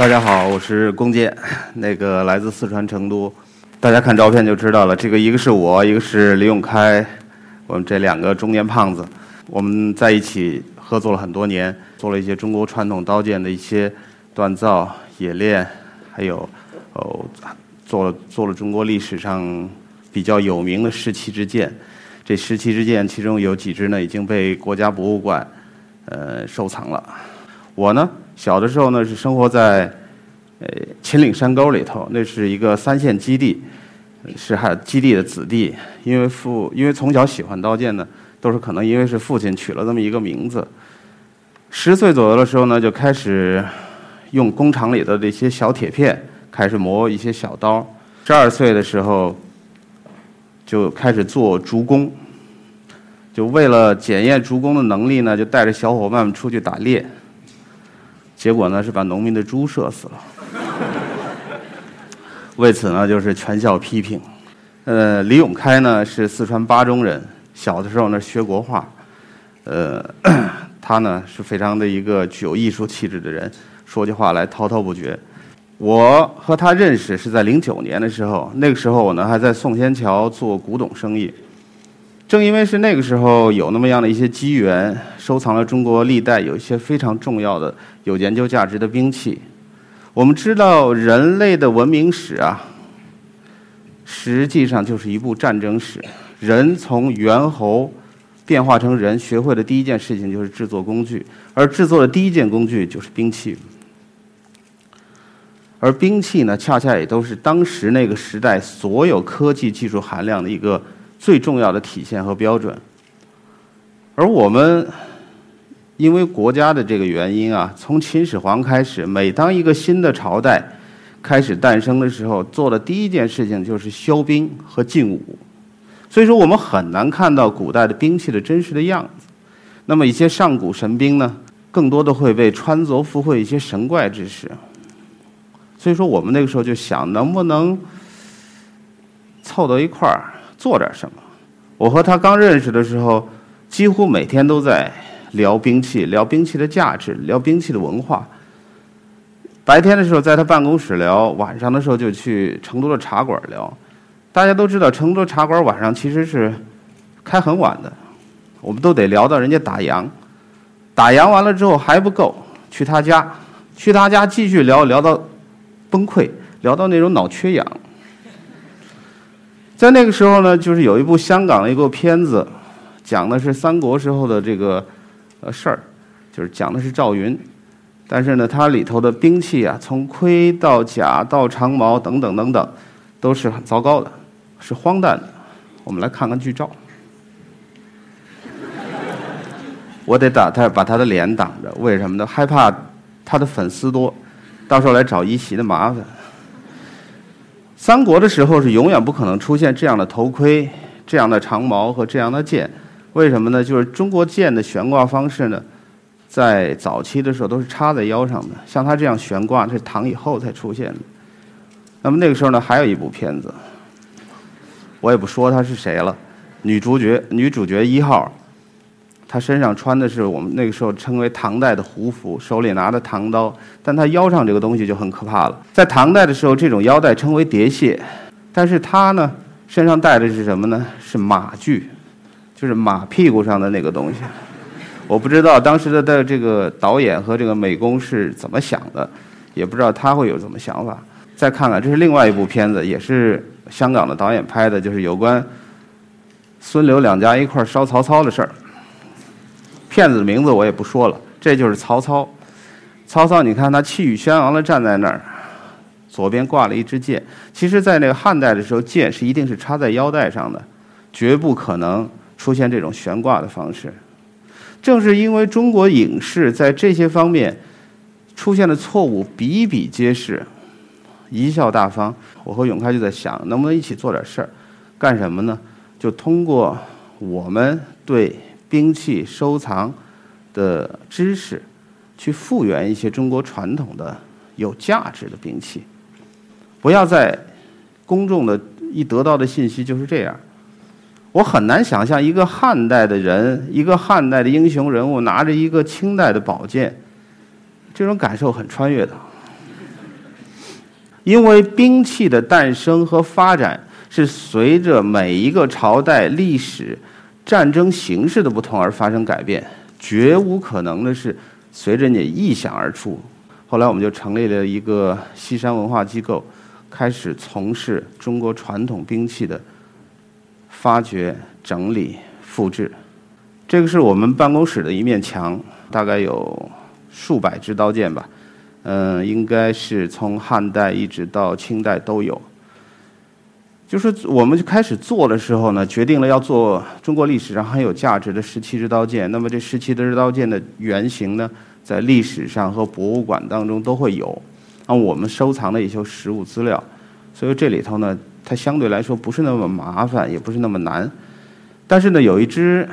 大家好，我是龚健，那个来自四川成都。大家看照片就知道了，这个一个是我，一个是李永开，我们这两个中年胖子，我们在一起合作了很多年，做了一些中国传统刀剑的一些锻造、冶炼，还有哦，做了做了中国历史上比较有名的十七支剑。这十七支剑，其中有几支呢已经被国家博物馆呃收藏了。我呢，小的时候呢是生活在呃秦岭山沟里头，那是一个三线基地，是还基地的子弟。因为父因为从小喜欢刀剑呢，都是可能因为是父亲取了这么一个名字。十岁左右的时候呢，就开始用工厂里的这些小铁片开始磨一些小刀。十二岁的时候就开始做竹工。就为了检验竹工的能力呢，就带着小伙伴们出去打猎，结果呢是把农民的猪射死了。为此呢，就是全校批评。呃，李永开呢是四川巴中人，小的时候呢学国画，呃，他呢是非常的一个具有艺术气质的人，说起话来滔滔不绝。我和他认识是在零九年的时候，那个时候我呢还在宋仙桥做古董生意。正因为是那个时候有那么样的一些机缘，收藏了中国历代有一些非常重要的、有研究价值的兵器。我们知道，人类的文明史啊，实际上就是一部战争史。人从猿猴变化成人，学会的第一件事情就是制作工具，而制作的第一件工具就是兵器。而兵器呢，恰恰也都是当时那个时代所有科技技术含量的一个。最重要的体现和标准，而我们因为国家的这个原因啊，从秦始皇开始，每当一个新的朝代开始诞生的时候，做的第一件事情就是削兵和禁武，所以说我们很难看到古代的兵器的真实的样子。那么一些上古神兵呢，更多的会被穿凿附会一些神怪之事。所以说我们那个时候就想，能不能凑到一块儿？做点什么？我和他刚认识的时候，几乎每天都在聊兵器，聊兵器的价值，聊兵器的文化。白天的时候在他办公室聊，晚上的时候就去成都的茶馆聊。大家都知道，成都茶馆晚上其实是开很晚的，我们都得聊到人家打烊。打烊完了之后还不够，去他家，去他家继续聊聊到崩溃，聊到那种脑缺氧。在那个时候呢，就是有一部香港的一部片子，讲的是三国时候的这个呃事儿，就是讲的是赵云，但是呢，它里头的兵器啊，从盔到甲到长矛等等等等，都是很糟糕的，是荒诞的。我们来看看剧照，我得打他，把他的脸挡着，为什么呢？害怕他的粉丝多，到时候来找一席的麻烦。三国的时候是永远不可能出现这样的头盔、这样的长矛和这样的剑，为什么呢？就是中国剑的悬挂方式呢，在早期的时候都是插在腰上的，像他这样悬挂是唐以后才出现的。那么那个时候呢，还有一部片子，我也不说他是谁了，女主角女主角一号。他身上穿的是我们那个时候称为唐代的胡服，手里拿的唐刀，但他腰上这个东西就很可怕了。在唐代的时候，这种腰带称为叠蟹，但是他呢身上带的是什么呢？是马具，就是马屁股上的那个东西。我不知道当时的的这个导演和这个美工是怎么想的，也不知道他会有什么想法。再看看，这是另外一部片子，也是香港的导演拍的，就是有关孙刘两家一块烧曹操的事儿。骗子的名字我也不说了，这就是曹操。曹操，你看他气宇轩昂的站在那儿，左边挂了一支剑。其实，在那个汉代的时候，剑是一定是插在腰带上的，绝不可能出现这种悬挂的方式。正是因为中国影视在这些方面出现的错误比比皆是，贻笑大方。我和永开就在想，能不能一起做点事儿？干什么呢？就通过我们对。兵器收藏的知识，去复原一些中国传统的有价值的兵器。不要在公众的一得到的信息就是这样。我很难想象一个汉代的人，一个汉代的英雄人物拿着一个清代的宝剑，这种感受很穿越的。因为兵器的诞生和发展是随着每一个朝代历史、战争形势的不同而发生改变，绝无可能的是随着你臆想而出。后来我们就成立了一个西山文化机构，开始从事中国传统兵器的发掘、整理、复制。这个是我们办公室的一面墙，大概有数百支刀剑吧。嗯，应该是从汉代一直到清代都有。就是我们就开始做的时候呢，决定了要做中国历史上很有价值的十七支刀剑。那么这十七支刀剑的原型呢，在历史上和博物馆当中都会有。那我们收藏的一些实物资料，所以这里头呢，它相对来说不是那么麻烦，也不是那么难。但是呢，有一支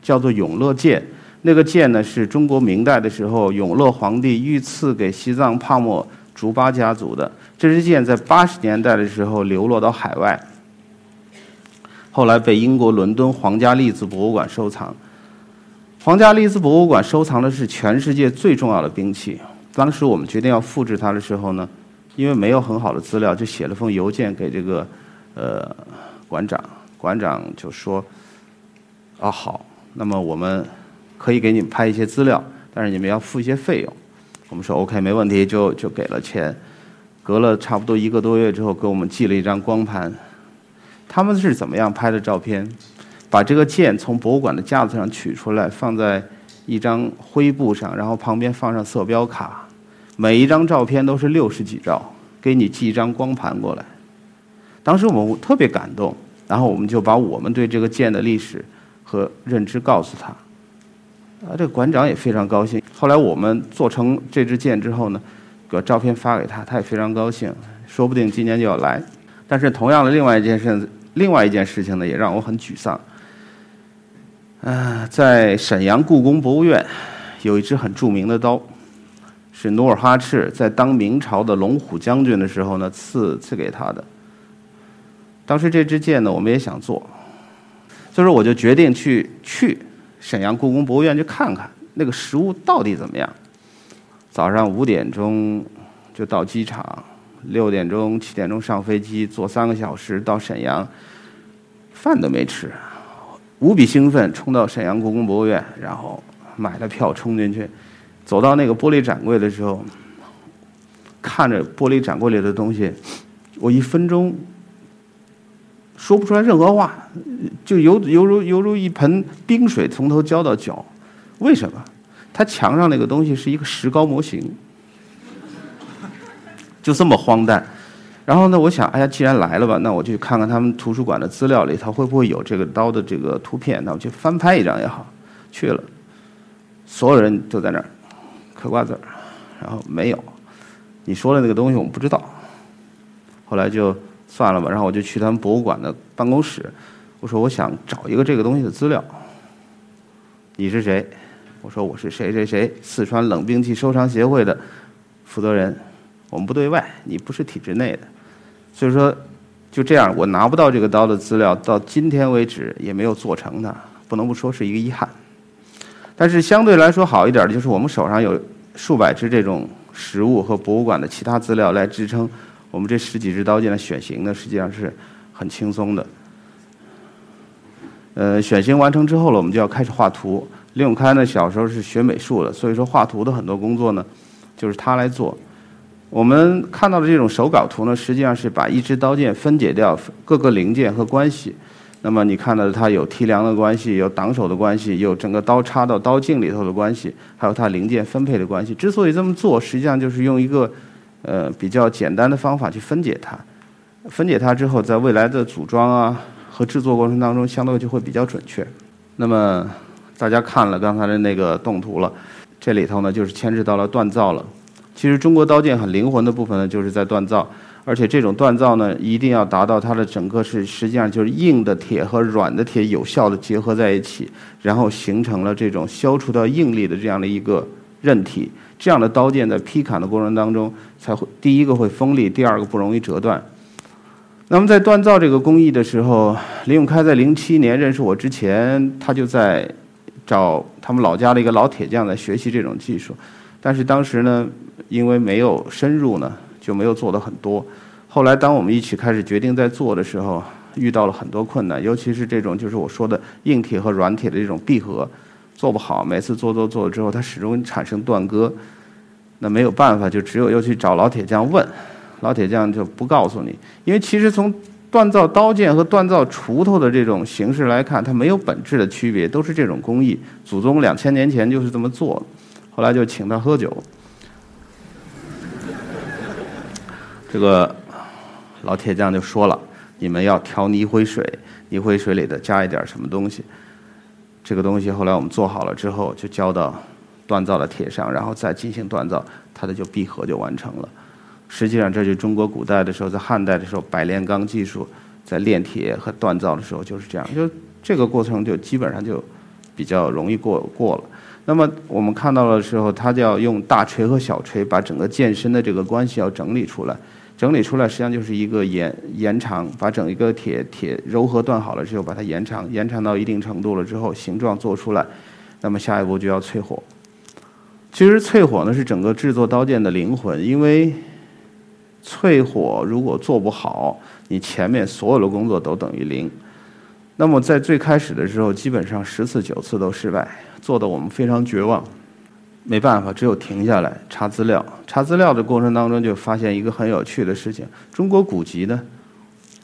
叫做永乐剑。那个剑呢，是中国明代的时候永乐皇帝御赐给西藏帕默竹巴家族的。这支剑在八十年代的时候流落到海外，后来被英国伦敦皇家利兹博物馆收藏。皇家利兹博物馆收藏的是全世界最重要的兵器。当时我们决定要复制它的时候呢，因为没有很好的资料，就写了封邮件给这个呃馆长。馆长就说：“啊，好，那么我们。”可以给你们拍一些资料，但是你们要付一些费用。我们说 OK，没问题，就就给了钱。隔了差不多一个多月之后，给我们寄了一张光盘。他们是怎么样拍的照片？把这个剑从博物馆的架子上取出来，放在一张灰布上，然后旁边放上色标卡，每一张照片都是六十几兆，给你寄一张光盘过来。当时我们特别感动，然后我们就把我们对这个剑的历史和认知告诉他。啊，这馆长也非常高兴。后来我们做成这支剑之后呢，把照片发给他，他也非常高兴，说不定今年就要来。但是同样的，另外一件事，另外一件事情呢，也让我很沮丧。啊，在沈阳故宫博物院有一支很著名的刀，是努尔哈赤在当明朝的龙虎将军的时候呢赐赐给他的。当时这支剑呢，我们也想做，所以说我就决定去去。沈阳故宫博物院去看看那个实物到底怎么样。早上五点钟就到机场，六点钟、七点钟上飞机，坐三个小时到沈阳，饭都没吃，无比兴奋，冲到沈阳故宫博物院，然后买了票冲进去，走到那个玻璃展柜的时候，看着玻璃展柜里的东西，我一分钟。说不出来任何话，就犹犹如犹如一盆冰水从头浇到脚。为什么？他墙上那个东西是一个石膏模型，就这么荒诞。然后呢，我想，哎呀，既然来了吧，那我就看看他们图书馆的资料里头会不会有这个刀的这个图片。那我就翻拍一张也好。去了，所有人都在那儿嗑瓜子儿，然后没有。你说的那个东西我们不知道。后来就。算了吧，然后我就去他们博物馆的办公室，我说我想找一个这个东西的资料。你是谁？我说我是谁谁谁，四川冷兵器收藏协会的负责人。我们不对外，你不是体制内的，所以说就这样，我拿不到这个刀的资料，到今天为止也没有做成它，不能不说是一个遗憾。但是相对来说好一点的就是我们手上有数百只这种实物和博物馆的其他资料来支撑。我们这十几支刀剑的选型呢，实际上是很轻松的。呃，选型完成之后了，我们就要开始画图。李永开呢，小时候是学美术的，所以说画图的很多工作呢，就是他来做。我们看到的这种手稿图呢，实际上是把一支刀剑分解掉各个零件和关系。那么你看到它有提梁的关系，有挡手的关系，有整个刀插到刀径里头的关系，还有它零件分配的关系。之所以这么做，实际上就是用一个。呃，比较简单的方法去分解它，分解它之后，在未来的组装啊和制作过程当中，相对就会比较准确。那么大家看了刚才的那个动图了，这里头呢就是牵制到了锻造了。其实中国刀剑很灵魂的部分呢，就是在锻造，而且这种锻造呢，一定要达到它的整个是实际上就是硬的铁和软的铁有效的结合在一起，然后形成了这种消除掉应力的这样的一个韧体。这样的刀剑在劈砍的过程当中，才会第一个会锋利，第二个不容易折断。那么在锻造这个工艺的时候，李永开在零七年认识我之前，他就在找他们老家的一个老铁匠在学习这种技术。但是当时呢，因为没有深入呢，就没有做的很多。后来当我们一起开始决定在做的时候，遇到了很多困难，尤其是这种就是我说的硬铁和软铁的这种闭合做不好，每次做做做之后，它始终产生断割。那没有办法，就只有又去找老铁匠问，老铁匠就不告诉你，因为其实从锻造刀剑和锻造锄头的这种形式来看，它没有本质的区别，都是这种工艺。祖宗两千年前就是这么做，后来就请他喝酒。这个老铁匠就说了：“你们要调泥灰水，泥灰水里头加一点什么东西。”这个东西后来我们做好了之后，就交到。锻造的铁上，然后再进行锻造，它的就闭合就完成了。实际上，这就中国古代的时候，在汉代的时候，百炼钢技术在炼铁和锻造的时候就是这样，就这个过程就基本上就比较容易过过了。那么我们看到的时候，它就要用大锤和小锤把整个剑身的这个关系要整理出来，整理出来实际上就是一个延延长，把整一个铁铁柔和断好了之后，把它延长，延长到一定程度了之后，形状做出来，那么下一步就要淬火。其实淬火呢是整个制作刀剑的灵魂，因为淬火如果做不好，你前面所有的工作都等于零。那么在最开始的时候，基本上十次九次都失败，做的我们非常绝望。没办法，只有停下来查资料。查资料的过程当中，就发现一个很有趣的事情：中国古籍呢，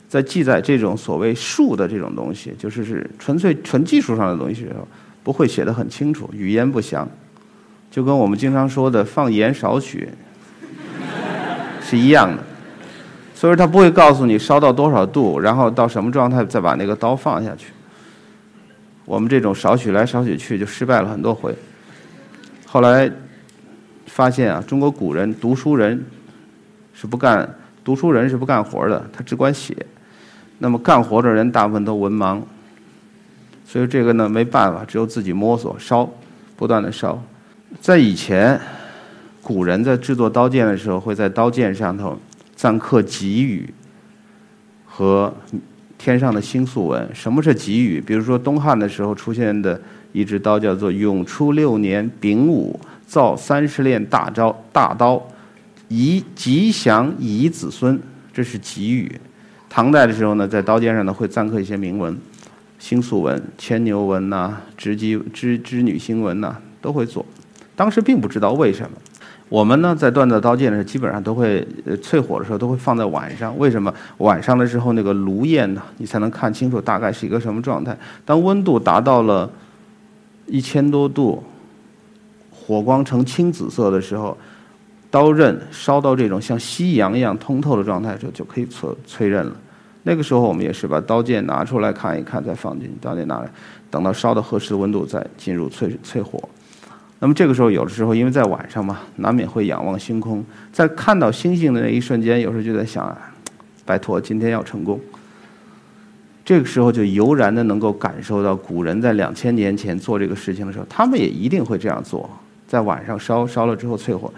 在记载这种所谓术的这种东西，就是是纯粹纯技术上的东西的时候，不会写的很清楚，语言不详。就跟我们经常说的“放盐少许”是一样的，所以他不会告诉你烧到多少度，然后到什么状态再把那个刀放下去。我们这种少许来少许去就失败了很多回。后来发现啊，中国古人读书人是不干读书人是不干活的，他只管写。那么干活的人大部分都文盲，所以这个呢没办法，只有自己摸索烧，不断的烧。在以前，古人在制作刀剑的时候，会在刀剑上头錾刻吉语和天上的星宿文。什么是吉语？比如说东汉的时候出现的一支刀叫做“永初六年丙午造三十链大招大刀，宜吉祥宜子孙”，这是吉语。唐代的时候呢，在刀剑上呢会錾刻一些铭文，星宿文、牵牛文呐、织机织织女星文呐，都会做。当时并不知道为什么，我们呢在锻造刀剑的时候，基本上都会呃淬火的时候都会放在晚上。为什么晚上的时候那个炉焰呢，你才能看清楚大概是一个什么状态？当温度达到了一千多度，火光呈青紫色的时候，刀刃烧到这种像夕阳一样通透的状态时候，就可以淬淬刃了。那个时候我们也是把刀剑拿出来看一看，再放进去。刀剑拿来，等到烧到合适的温度，再进入淬淬火。那么这个时候，有的时候因为在晚上嘛，难免会仰望星空，在看到星星的那一瞬间，有时候就在想，拜托，今天要成功。这个时候就油然的能够感受到古人在两千年前做这个事情的时候，他们也一定会这样做，在晚上烧烧了之后淬火，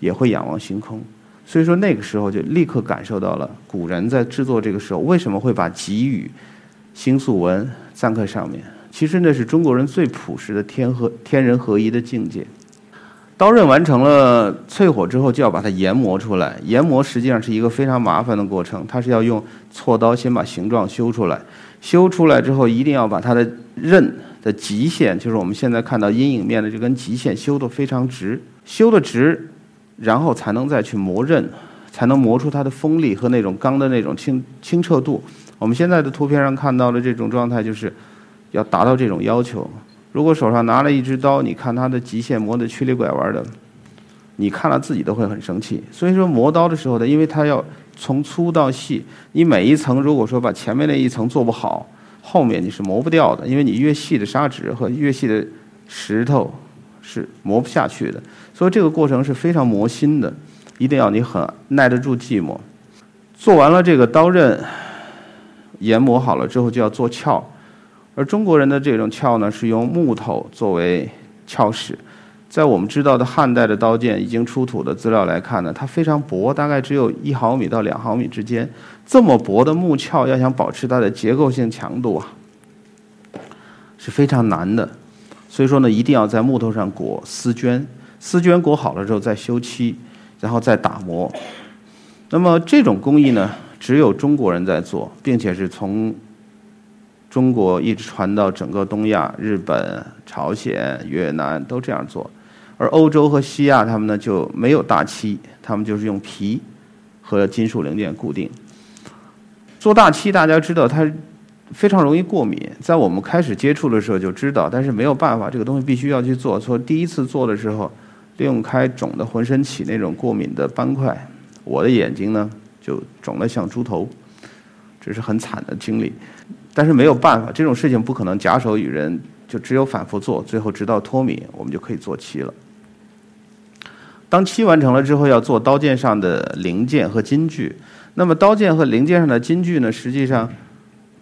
也会仰望星空。所以说那个时候就立刻感受到了古人在制作这个时候为什么会把给予星宿文錾刻上面。其实那是中国人最朴实的天和天人合一的境界。刀刃完成了淬火之后，就要把它研磨出来。研磨实际上是一个非常麻烦的过程，它是要用锉刀先把形状修出来，修出来之后一定要把它的刃的极限，就是我们现在看到阴影面的这根极限修得非常直，修得直，然后才能再去磨刃，才能磨出它的锋利和那种钢的那种清清澈度。我们现在的图片上看到的这种状态就是。要达到这种要求，如果手上拿了一支刀，你看它的极限磨得曲里拐弯的，你看了自己都会很生气。所以说磨刀的时候呢，因为它要从粗到细，你每一层如果说把前面那一层做不好，后面你是磨不掉的，因为你越细的砂纸和越细的石头是磨不下去的。所以这个过程是非常磨心的，一定要你很耐得住寂寞。做完了这个刀刃，研磨好了之后，就要做鞘。而中国人的这种鞘呢，是用木头作为鞘矢。在我们知道的汉代的刀剑已经出土的资料来看呢，它非常薄，大概只有一毫米到两毫米之间。这么薄的木鞘，要想保持它的结构性强度啊，是非常难的。所以说呢，一定要在木头上裹丝绢，丝绢裹好了之后再修漆，然后再打磨。那么这种工艺呢，只有中国人在做，并且是从中国一直传到整个东亚，日本、朝鲜、越南都这样做。而欧洲和西亚他们呢就没有大漆，他们就是用皮和金属零件固定。做大漆，大家知道它非常容易过敏，在我们开始接触的时候就知道，但是没有办法，这个东西必须要去做。说第一次做的时候，利用开肿的浑身起那种过敏的斑块。我的眼睛呢，就肿得像猪头，这是很惨的经历。但是没有办法，这种事情不可能假手于人，就只有反复做，最后直到脱敏，我们就可以做漆了。当漆完成了之后，要做刀剑上的零件和金具。那么刀剑和零件上的金具呢，实际上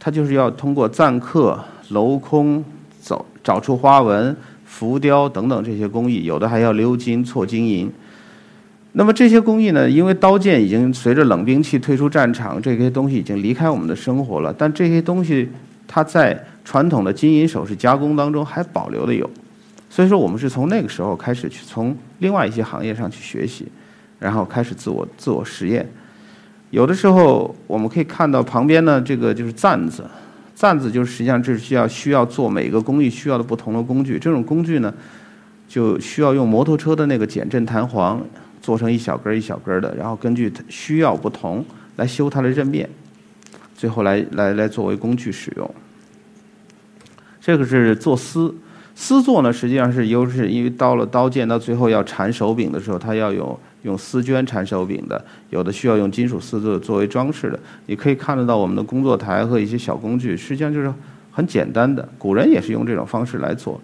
它就是要通过錾刻、镂空、找找出花纹、浮雕等等这些工艺，有的还要鎏金、错金银。那么这些工艺呢？因为刀剑已经随着冷兵器退出战场，这些东西已经离开我们的生活了。但这些东西，它在传统的金银首饰加工当中还保留的有。所以说，我们是从那个时候开始去从另外一些行业上去学习，然后开始自我自我实验。有的时候我们可以看到旁边呢，这个就是簪子，簪子就是实际上这是需要需要做每个工艺需要的不同的工具。这种工具呢，就需要用摩托车的那个减震弹簧。做成一小根一小根的，然后根据需要不同来修它的刃面，最后来来来作为工具使用。这个是做丝，丝做呢实际上是优势，因为到了刀剑到最后要缠手柄的时候，它要有用丝绢缠手柄的，有的需要用金属丝作作为装饰的。你可以看得到我们的工作台和一些小工具，实际上就是很简单的，古人也是用这种方式来做。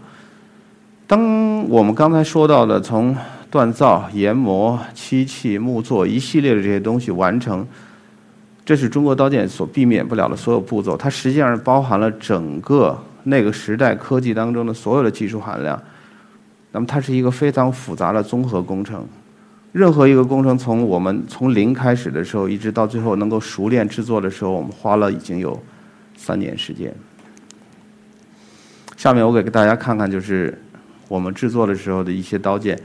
当我们刚才说到的从锻造、研磨、漆器、木作一系列的这些东西完成，这是中国刀剑所避免不了的所有步骤。它实际上包含了整个那个时代科技当中的所有的技术含量。那么它是一个非常复杂的综合工程。任何一个工程从我们从零开始的时候，一直到最后能够熟练制作的时候，我们花了已经有三年时间。下面我给大家看看，就是我们制作的时候的一些刀剑。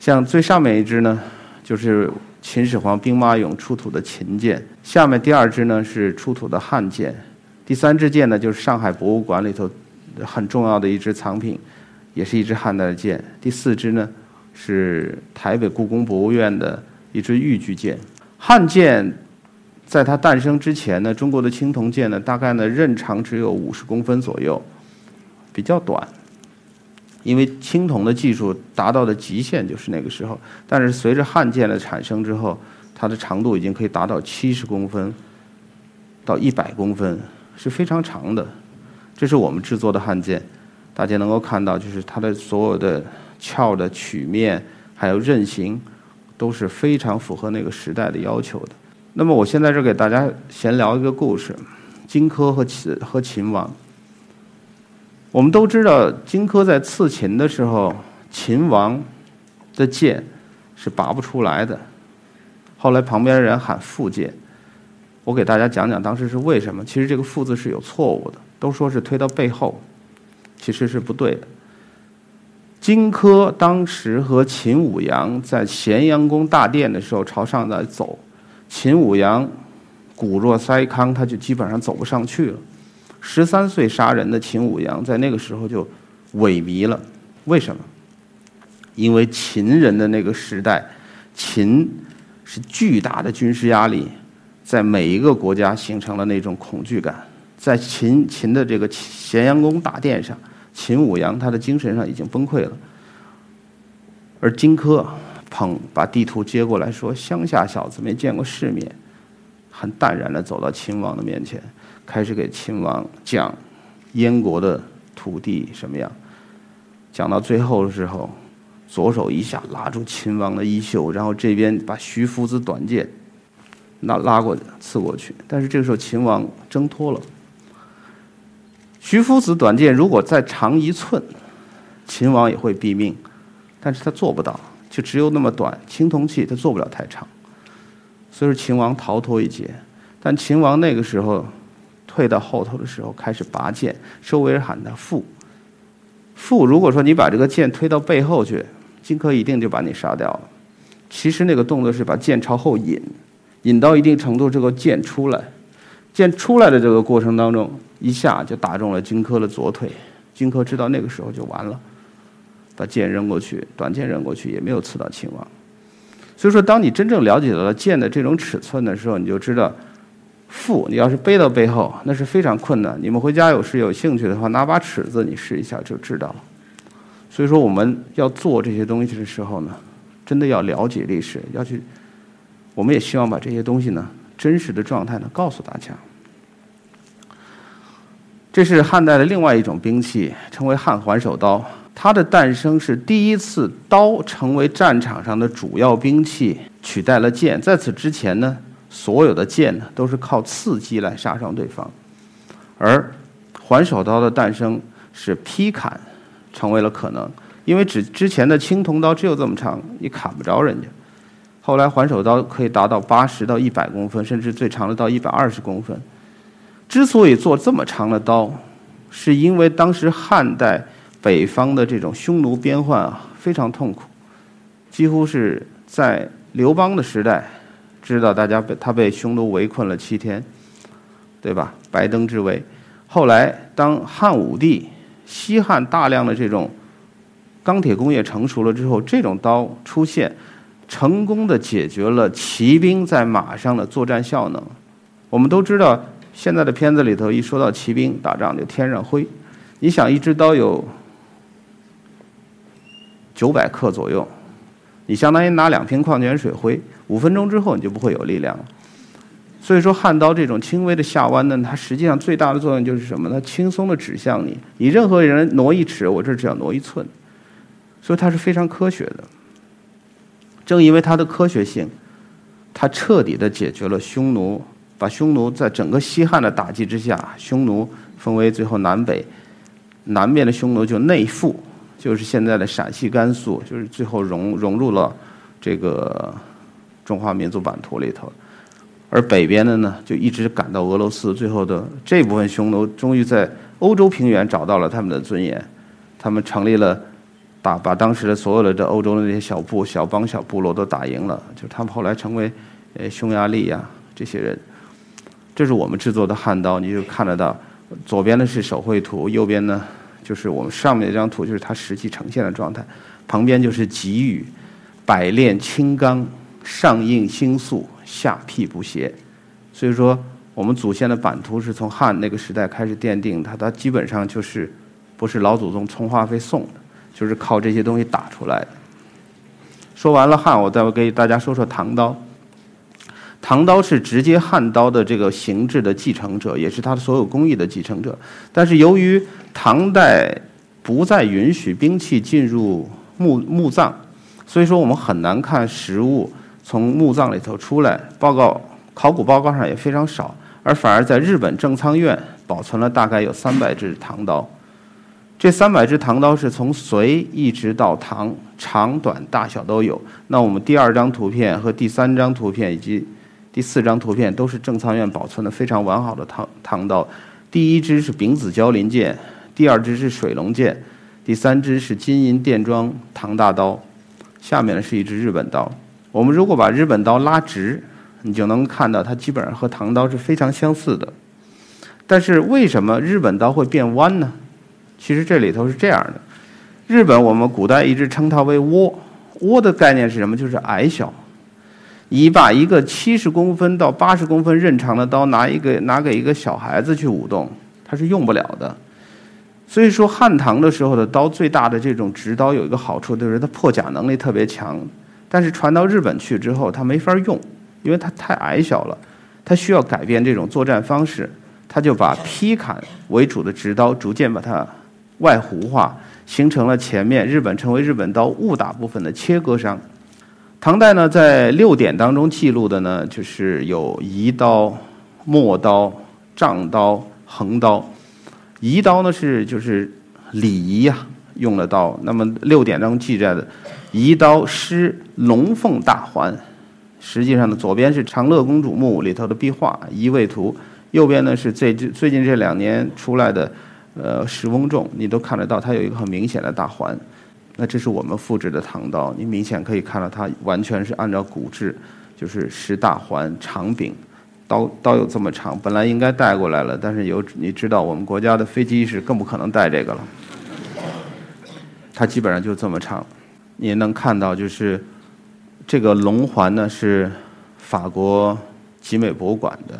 像最上面一只呢，就是秦始皇兵马俑出土的秦剑；下面第二只呢是出土的汉剑；第三支剑呢就是上海博物馆里头很重要的一支藏品，也是一支汉代的剑；第四支呢是台北故宫博物院的一支玉具剑。汉剑在它诞生之前呢，中国的青铜剑呢大概呢刃长只有五十公分左右，比较短。因为青铜的技术达到的极限就是那个时候，但是随着汉剑的产生之后，它的长度已经可以达到七十公分到一百公分，是非常长的。这是我们制作的汉剑，大家能够看到，就是它的所有的鞘的曲面还有刃形都是非常符合那个时代的要求的。那么我现在这给大家闲聊一个故事：荆轲和秦和秦王。我们都知道，荆轲在刺秦的时候，秦王的剑是拔不出来的。后来旁边人喊复剑，我给大家讲讲当时是为什么。其实这个“复”字是有错误的，都说是推到背后，其实是不对的。荆轲当时和秦舞阳在咸阳宫大殿的时候朝上在走，秦舞阳骨弱塞糠，他就基本上走不上去了。十三岁杀人的秦舞阳，在那个时候就萎靡了。为什么？因为秦人的那个时代，秦是巨大的军事压力，在每一个国家形成了那种恐惧感。在秦秦的这个咸阳宫大殿上，秦舞阳他的精神上已经崩溃了。而荆轲捧把地图接过来说：“乡下小子没见过世面。”很淡然的走到秦王的面前。开始给秦王讲燕国的土地什么样，讲到最后的时候，左手一下拉住秦王的衣袖，然后这边把徐夫子短剑那拉过去刺过去，但是这个时候秦王挣脱了。徐夫子短剑如果再长一寸，秦王也会毙命，但是他做不到，就只有那么短，青铜器他做不了太长，所以说秦王逃脱一劫，但秦王那个时候。退到后头的时候，开始拔剑，周围人喊他“父”。父，如果说你把这个剑推到背后去，荆轲一定就把你杀掉了。其实那个动作是把剑朝后引，引到一定程度，这个剑出来，剑出来的这个过程当中，一下就打中了荆轲的左腿。荆轲知道那个时候就完了，把剑扔过去，短剑扔过去也没有刺到秦王。所以说，当你真正了解到了剑的这种尺寸的时候，你就知道，负你要是背到背后，那是非常困难。你们回家有时有兴趣的话，拿把尺子你试一下就知道了。所以说，我们要做这些东西的时候呢，真的要了解历史，要去。我们也希望把这些东西呢，真实的状态呢，告诉大家。这是汉代的另外一种兵器，称为汉环手刀。它的诞生是第一次刀成为战场上的主要兵器，取代了剑。在此之前呢，所有的剑呢都是靠刺击来杀伤对方，而环手刀的诞生是劈砍成为了可能，因为只之前的青铜刀只有这么长，你砍不着人家。后来环手刀可以达到八十到一百公分，甚至最长的到一百二十公分。之所以做这么长的刀，是因为当时汉代北方的这种匈奴边患啊非常痛苦，几乎是在刘邦的时代，知道大家被他被匈奴围困了七天，对吧？白登之围。后来当汉武帝西汉大量的这种钢铁工业成熟了之后，这种刀出现，成功的解决了骑兵在马上的作战效能。我们都知道。现在的片子里头一说到骑兵打仗就天上灰，你想一支刀有九百克左右，你相当于拿两瓶矿泉水挥，五分钟之后你就不会有力量了。所以说汉刀这种轻微的下弯呢，它实际上最大的作用就是什么？它轻松的指向你，你任何人挪一尺，我这只要挪一寸，所以它是非常科学的。正因为它的科学性，它彻底的解决了匈奴。把匈奴在整个西汉的打击之下，匈奴分为最后南北，南面的匈奴就内附，就是现在的陕西、甘肃，就是最后融融入了这个中华民族版图里头，而北边的呢，就一直赶到俄罗斯，最后的这部分匈奴终于在欧洲平原找到了他们的尊严，他们成立了打把当时的所有的这欧洲的那些小部、小邦、小部落都打赢了，就是他们后来成为呃匈牙利呀这些人。这是我们制作的汉刀，你就看得到，左边的是手绘图，右边呢就是我们上面这张图，就是它实际呈现的状态。旁边就是给予，百炼青钢，上印星宿，下辟不邪。所以说，我们祖先的版图是从汉那个时代开始奠定，它它基本上就是不是老祖宗充话费送的，就是靠这些东西打出来的。说完了汉，我再给大家说说唐刀。唐刀是直接汉刀的这个形制的继承者，也是它的所有工艺的继承者。但是由于唐代不再允许兵器进入墓墓葬，所以说我们很难看实物从墓葬里头出来。报告考古报告上也非常少，而反而在日本正仓院保存了大概有三百支唐刀。这三百支唐刀是从隋一直到唐，长短大小都有。那我们第二张图片和第三张图片以及第四张图片都是正仓院保存的非常完好的唐唐刀，第一支是丙子交林剑，第二支是水龙剑，第三支是金银电装唐大刀，下面呢是一支日本刀。我们如果把日本刀拉直，你就能看到它基本上和唐刀是非常相似的。但是为什么日本刀会变弯呢？其实这里头是这样的：日本我们古代一直称它为倭，倭的概念是什么？就是矮小。你把一个七十公分到八十公分刃长的刀拿一个拿给一个小孩子去舞动，他是用不了的。所以说汉唐的时候的刀最大的这种直刀有一个好处，就是它破甲能力特别强。但是传到日本去之后，它没法用，因为它太矮小了，它需要改变这种作战方式，它就把劈砍为主的直刀逐渐把它外弧化，形成了前面日本称为日本刀误打部分的切割伤。唐代呢，在六典当中记录的呢，就是有移刀、陌刀、丈刀、横刀。移刀呢是就是礼仪呀用的刀。那么六典当中记载的移刀施龙凤大环，实际上呢，左边是长乐公主墓里头的壁画移位图，右边呢是最最近这两年出来的呃石翁仲，你都看得到它有一个很明显的大环。那这是我们复制的唐刀，你明显可以看到它完全是按照古制，就是十大环长柄，刀刀有这么长，本来应该带过来了，但是有你知道我们国家的飞机是更不可能带这个了。它基本上就这么长，你能看到就是这个龙环呢是法国集美博物馆的，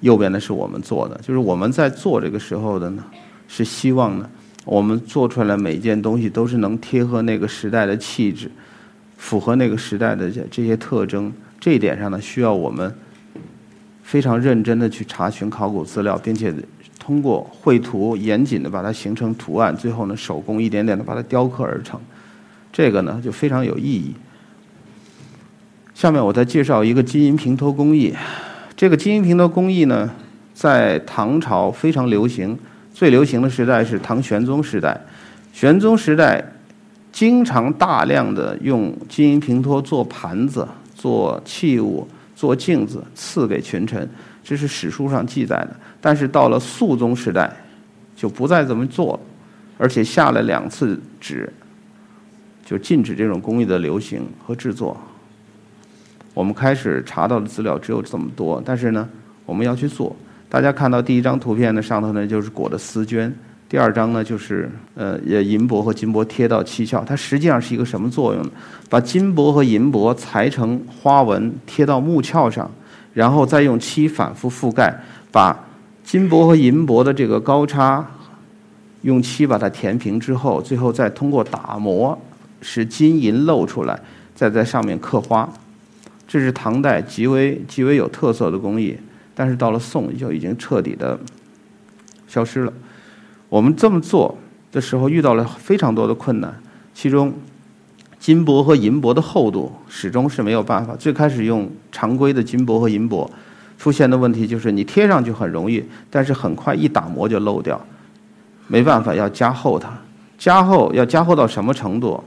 右边的是我们做的，就是我们在做这个时候的呢，是希望呢我们做出来的每一件东西都是能贴合那个时代的气质，符合那个时代的这这些特征，这一点上呢需要我们非常认真的去查询考古资料，并且。通过绘图严谨的把它形成图案，最后呢手工一点点的把它雕刻而成，这个呢就非常有意义。下面我再介绍一个金银平托工艺。这个金银平托工艺呢，在唐朝非常流行，最流行的时代是唐玄宗时代。玄宗时代经常大量的用金银平托做盘子、做器物、做镜子赐给群臣，这是史书上记载的。但是到了肃宗时代，就不再这么做了，而且下了两次旨，就禁止这种工艺的流行和制作。我们开始查到的资料只有这么多，但是呢，我们要去做。大家看到第一张图片呢，上头呢就是裹的丝绢，第二张呢就是呃，银箔和金箔贴到漆鞘，它实际上是一个什么作用呢？把金箔和银箔裁成花纹贴到木鞘上，然后再用漆反复覆盖，把金箔和银箔的这个高差，用漆把它填平之后，最后再通过打磨，使金银露出来，再在上面刻花。这是唐代极为极为有特色的工艺，但是到了宋就已经彻底的消失了。我们这么做的时候遇到了非常多的困难，其中金箔和银箔的厚度始终是没有办法。最开始用常规的金箔和银箔。出现的问题就是你贴上去很容易，但是很快一打磨就漏掉，没办法要加厚它，加厚要加厚到什么程度？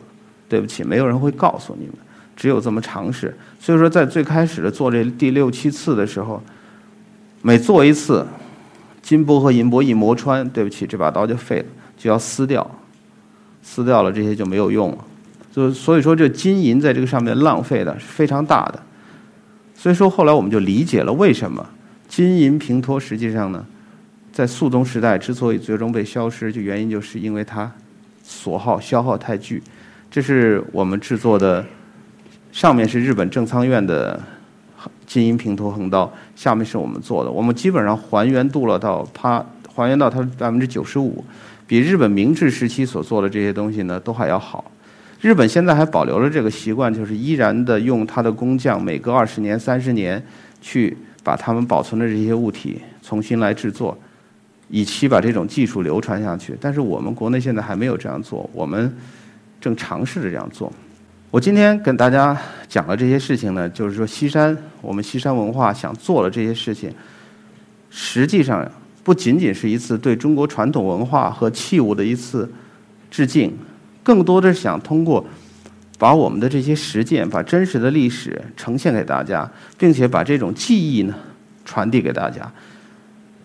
对不起，没有人会告诉你们，只有这么尝试。所以说，在最开始的做这第六七次的时候，每做一次，金箔和银箔一磨穿，对不起，这把刀就废了，就要撕掉，撕掉了这些就没有用了。就所以说，这金银在这个上面浪费的是非常大的。所以说，后来我们就理解了为什么金银平托实际上呢，在肃宗时代之所以最终被消失，就原因就是因为它所耗消耗太巨。这是我们制作的，上面是日本正仓院的金银平托横刀，下面是我们做的。我们基本上还原度了到它还原到它百分之九十五，比日本明治时期所做的这些东西呢都还要好。日本现在还保留了这个习惯，就是依然的用他的工匠每隔二十年、三十年去把他们保存的这些物体重新来制作，以期把这种技术流传下去。但是我们国内现在还没有这样做，我们正尝试着这样做。我今天跟大家讲了这些事情呢，就是说西山，我们西山文化想做的这些事情，实际上不仅仅是一次对中国传统文化和器物的一次致敬。更多的是想通过把我们的这些实践，把真实的历史呈现给大家，并且把这种记忆呢传递给大家。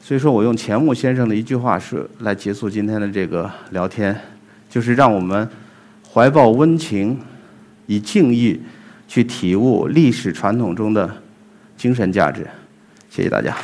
所以说我用钱穆先生的一句话是来结束今天的这个聊天，就是让我们怀抱温情，以敬意去体悟历史传统中的精神价值。谢谢大家。